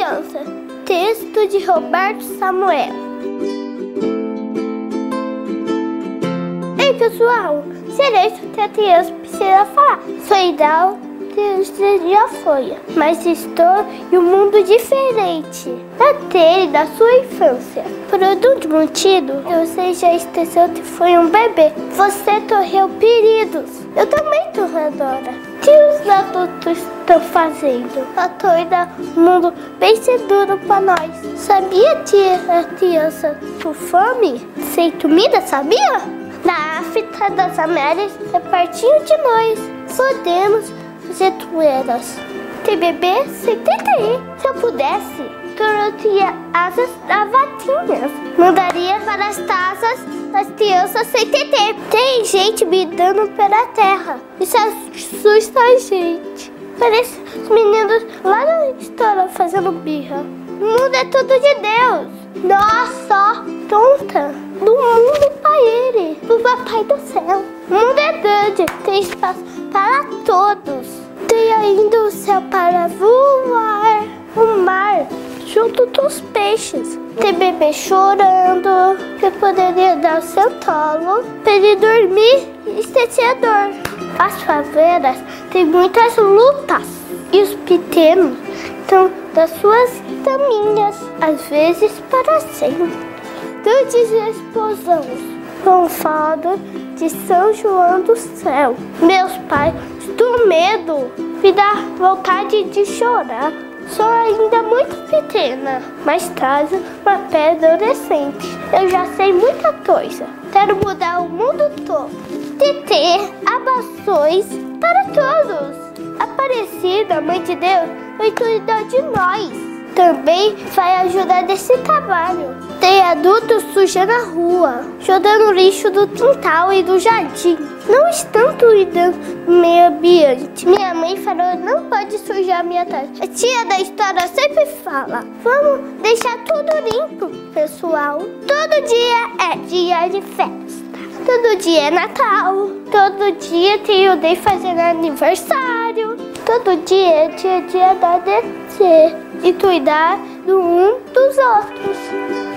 criança. Texto de Roberto Samuel. Ei, pessoal, a criança precisa falar. Sou ideal já foi, mas estou em um mundo diferente daquele da sua infância. Por algum motivo, você já esqueceu que foi um bebê. Você correu perigos. Eu também tô estão fazendo? A torna o mundo bem seguro para nós. Sabia que a criança com fome, sem comida, sabia? Na África das Américas é pertinho de nós. Podemos Zetuelas. Tem bebê sem TTI. Se eu pudesse, colocaria asas da vaquinhas. Mandaria para as taças das crianças sem TT. Tem gente me dando pela terra. Isso assusta a gente. Parece os meninos lá na história fazendo birra. O mundo é tudo de Deus. Nossa, tonta. Do mundo para ele, do papai do céu. O mundo é grande, tem espaço para todos. Tem ainda o céu para voar, o mar junto dos peixes. Tem bebê chorando, que poderia dar seu tolo para ele dormir e a dor. As favelas têm muitas lutas e os pequenos estão das suas caminhas, às vezes para sempre. Grandes explosões com fado de São João do Céu. Meus pais, do medo, me dá vontade de chorar. Sou ainda muito pequena, mas tarde uma pedra adolescente. Eu já sei muita coisa. Quero mudar o mundo todo. De ter abrações para todos. Aparecida, Mãe de Deus, vai cuidar de nós também vai ajudar nesse trabalho. Tem adultos sujando a rua, jogando lixo do quintal e do jardim. Não estão cuidando do meio ambiente. Minha mãe falou, não pode sujar minha casa. A tia da história sempre fala, vamos deixar tudo limpo, pessoal. Todo dia é dia de festa. Todo dia é Natal. Todo dia tem o Day fazendo aniversário. Todo dia é dia de agradecer e cuidar do um dos outros.